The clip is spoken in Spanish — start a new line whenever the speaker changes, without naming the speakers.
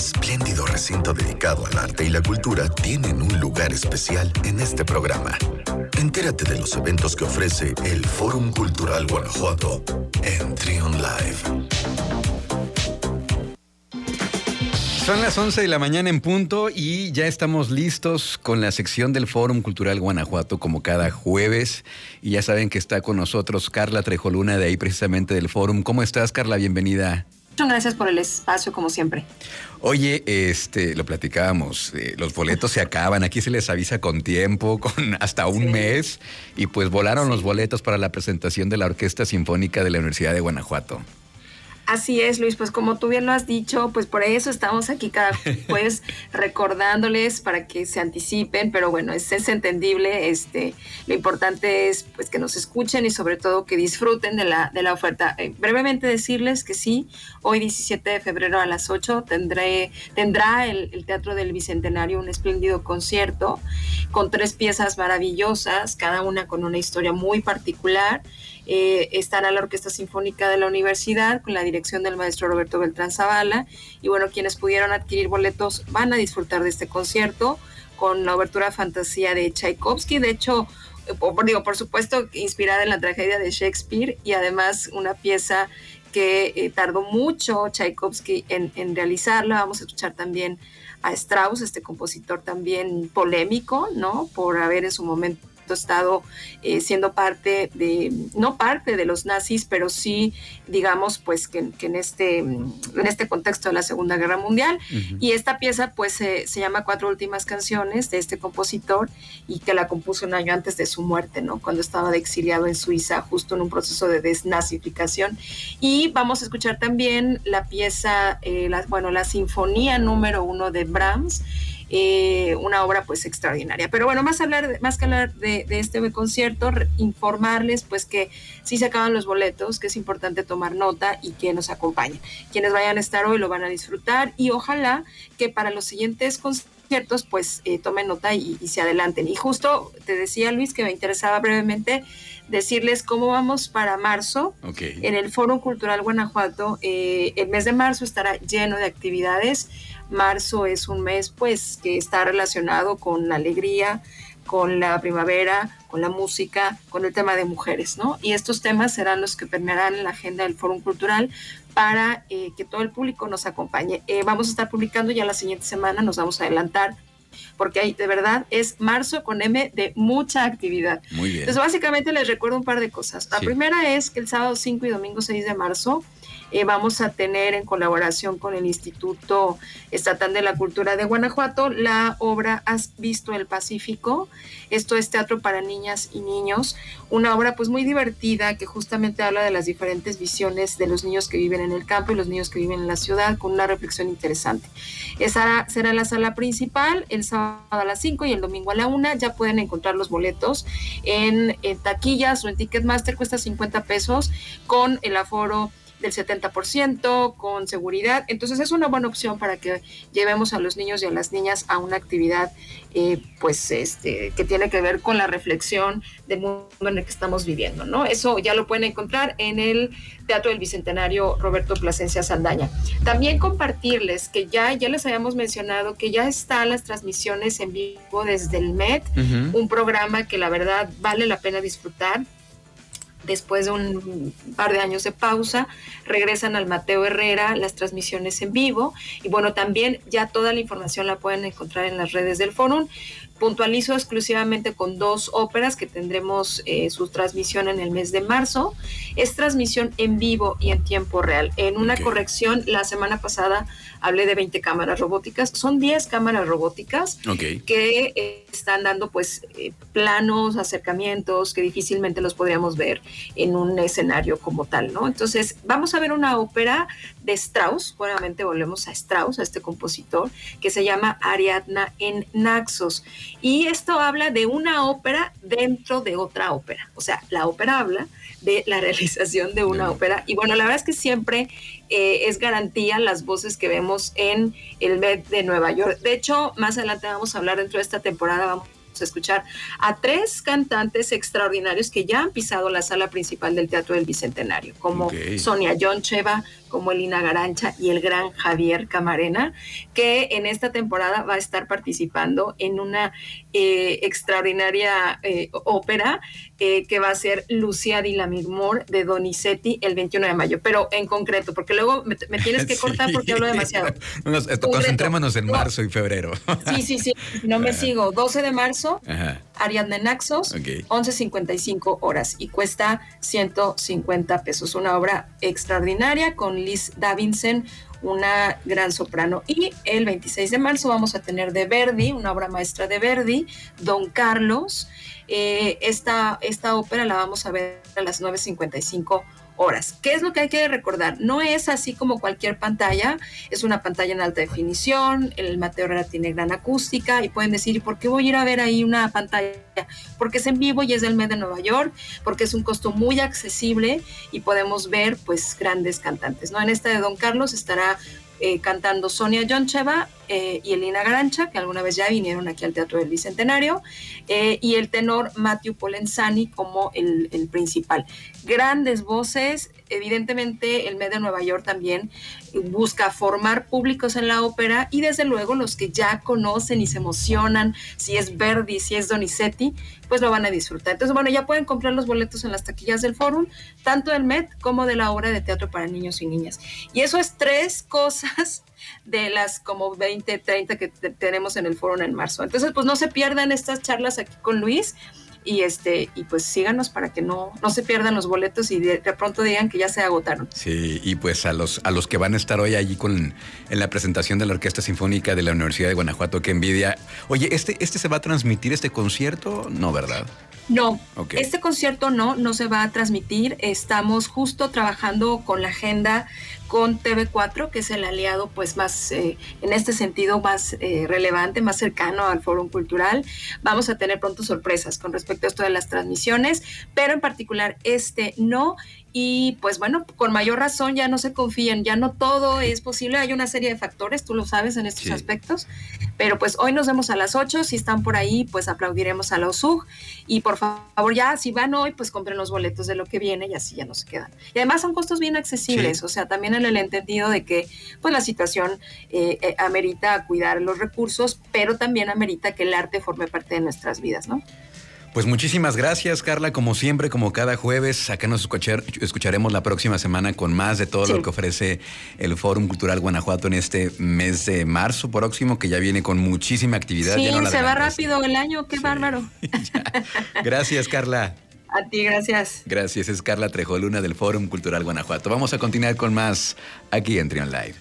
espléndido recinto dedicado al arte y la cultura tienen un lugar especial en este programa. Entérate de los eventos que ofrece el Fórum Cultural Guanajuato en Trion Live.
Son las 11 de la mañana en punto y ya estamos listos con la sección del Fórum Cultural Guanajuato como cada jueves. Y ya saben que está con nosotros Carla Trejoluna de ahí precisamente del Fórum. ¿Cómo estás, Carla? Bienvenida.
Muchas gracias por el espacio, como siempre.
Oye, este, lo platicábamos, eh, los boletos se acaban, aquí se les avisa con tiempo, con hasta un mes, y pues volaron los boletos para la presentación de la Orquesta Sinfónica de la Universidad de Guanajuato.
Así es, Luis, pues como tú bien lo has dicho, pues por eso estamos aquí cada jueves recordándoles para que se anticipen, pero bueno, es, es, entendible, este, lo importante es pues que nos escuchen y sobre todo que disfruten de la, de la oferta. Eh, brevemente decirles que sí, hoy 17 de febrero a las 8 tendré, tendrá el, el Teatro del Bicentenario un espléndido concierto con tres piezas maravillosas, cada una con una historia muy particular eh, estará la Orquesta Sinfónica de la Universidad con la dirección del maestro Roberto Beltrán Zavala. Y bueno, quienes pudieron adquirir boletos van a disfrutar de este concierto con la obertura Fantasía de Tchaikovsky. De hecho, eh, digo, por supuesto, inspirada en la tragedia de Shakespeare y además una pieza que eh, tardó mucho Tchaikovsky en, en realizarla. Vamos a escuchar también a Strauss, este compositor también polémico, ¿no? Por haber en su momento estado eh, siendo parte de, no parte de los nazis, pero sí, digamos, pues que, en, este, en este contexto de la Segunda Guerra Mundial. Y esta pieza, pues, se llama Cuatro Últimas Canciones de este compositor y que la compuso un año antes de su muerte, ¿no? Cuando estaba de exiliado en Suiza, justo en un proceso de desnazificación. Y vamos a escuchar también la pieza, eh, la, bueno, la Sinfonía número uno de Brahms. Eh, una obra pues extraordinaria. Pero bueno, más, hablar, más que hablar de, este concierto, informarles pues que sí se acaban los boletos, que es importante tomar nota y que nos acompañen. Quienes vayan a estar hoy lo van a disfrutar y ojalá que para los siguientes conciertos pues eh, tomen nota y, se adelanten. Y justo te decía Luis que me interesaba brevemente decirles cómo vamos para marzo. En el Foro Cultural Guanajuato, eh, el mes de marzo estará lleno de actividades Marzo es un mes pues que está relacionado con la alegría, con la primavera, con la música, con el tema de mujeres, ¿no? Y estos temas serán los que permearán la agenda del Foro Cultural para eh, que todo el público nos acompañe. Eh, vamos a estar publicando ya la siguiente semana, nos vamos a adelantar porque hay, de verdad es marzo con M de mucha actividad.
Muy bien.
Entonces, básicamente les recuerdo un par de cosas. La primera es que el sábado 5 y domingo 6 de marzo eh, vamos a tener en colaboración con el Instituto Estatal de la Cultura de Guanajuato la obra Has visto el Pacífico. Esto es teatro para niñas y niños, una obra pues muy divertida que justamente habla de las diferentes visiones de los niños que viven en el campo y los niños que viven en la ciudad con una reflexión interesante. Esa será la sala principal el sábado a las 5 y el domingo a la 1. Ya pueden encontrar los boletos en, en taquillas o en Ticketmaster, cuesta 50 pesos con el aforo del 70% con seguridad. Entonces es una buena opción para que llevemos a los niños y a las niñas a una actividad eh, pues este, que tiene que ver con la reflexión del mundo en el que estamos viviendo. ¿no? Eso ya lo pueden encontrar en el Teatro del Bicentenario Roberto Plasencia Saldaña. También compartirles que ya, ya les habíamos mencionado que ya están las transmisiones en vivo desde el MED, un programa que la verdad vale la pena disfrutar después de un par de años de pausa, regresan al Mateo Herrera las transmisiones en vivo y bueno, también ya toda la información la pueden encontrar en las redes del Fórum puntualizo exclusivamente con dos óperas que tendremos eh, su transmisión en el mes de marzo. Es transmisión en vivo y en tiempo real. En una corrección, la semana pasada hablé de 20 cámaras robóticas. Son 10 cámaras robóticas que eh, están dando pues eh, planos, acercamientos que difícilmente los podríamos ver en un escenario como tal, ¿no? Entonces, vamos a ver una ópera de Strauss, nuevamente volvemos a Strauss, a este compositor, que se llama Ariadna en Naxos. Y esto habla de una ópera dentro de otra ópera. O sea, la ópera habla de la realización de una ópera. Y bueno, la verdad es que siempre eh, es garantía las voces que vemos en el Met de Nueva York. De hecho, más adelante vamos a hablar dentro de esta temporada, vamos a escuchar a tres cantantes extraordinarios que ya han pisado la sala principal del Teatro del Bicentenario, como Sonia Yoncheva, como Elina Garancha y el gran Javier Camarena, que en esta temporada va a estar participando en una eh, extraordinaria eh, ópera eh, que va a ser Lucia di Lammermoor de Donizetti el 21 de mayo, pero en concreto, porque luego me, tienes que cortar porque hablo demasiado.
concentrémonos en marzo y febrero.
sí, sí, sí, no me sigo. 12 de marzo, Ariadne Naxos, 11.55 horas y cuesta 150 pesos. Una obra extraordinaria con Liz Davidson, una gran soprano. Y el 26 de marzo vamos a tener de Verdi, una obra maestra de Verdi, Don Carlos. Eh, esta, esta ópera la vamos a ver a las 9.55 horas. ¿Qué es lo que hay que recordar? No es así como cualquier pantalla, es una pantalla en alta definición, el Mateo Herrera tiene gran acústica y pueden decir, ¿y por qué voy a ir a ver ahí una pantalla? Porque es en vivo y es del mes de Nueva York, porque es un costo muy accesible y podemos ver pues grandes cantantes, ¿no? En esta de Don Carlos estará eh, cantando Sonia Yoncheva eh, y Elina Garancha, que alguna vez ya vinieron aquí al Teatro del Bicentenario, eh, y el tenor Matthew Polenzani como el, principal. Grandes voces, evidentemente el MED de Nueva York también busca formar públicos en la ópera y desde luego los que ya conocen y se emocionan, si es Verdi, si es Donizetti, pues lo van a disfrutar. Entonces, bueno, ya pueden comprar los boletos en las taquillas del Fórum, tanto del MED como de la obra de teatro para niños y niñas. Y eso es tres cosas de las como 20, 30 que tenemos en el Fórum en marzo. Entonces, pues no se pierdan estas charlas aquí con Luis y este y pues síganos para que no, no se pierdan los boletos y de, pronto digan que ya se agotaron.
Sí, y pues a los a los que van a estar hoy allí con en la presentación de la Orquesta Sinfónica de la Universidad de Guanajuato, que envidia. Oye, este este se va a transmitir este concierto? No, ¿verdad?
No, este concierto no, no se va a transmitir. Estamos justo trabajando con la agenda con TV4, que es el aliado pues más, eh, en este sentido, más eh, relevante, más cercano al Foro Cultural. Vamos a tener pronto sorpresas con respecto a esto de las transmisiones, pero en particular este no. Y pues bueno, con mayor razón ya no se confíen, ya no todo es posible, hay una serie de factores, tú lo sabes en estos aspectos, pero pues hoy nos vemos a las 8, si están por ahí pues aplaudiremos a la OSUG y por favor ya si van hoy pues compren los boletos de lo que viene y así ya no se quedan. Y además son costos bien accesibles, o sea, también en el entendido de que pues la situación eh, eh, amerita cuidar los recursos, pero también amerita que el arte forme parte de nuestras vidas, ¿no?
Pues muchísimas gracias, Carla. Como siempre, como cada jueves, acá nos escucharemos la próxima semana con más de todo lo que ofrece el Fórum Cultural Guanajuato en este mes de marzo próximo, que ya viene con muchísima actividad.
Sí, se va rápido el año, qué bárbaro.
gracias, Carla.
A ti, gracias.
Gracias, es Carla Trejoluna del Fórum Cultural Guanajuato. Vamos a continuar con más aquí en Trion Live.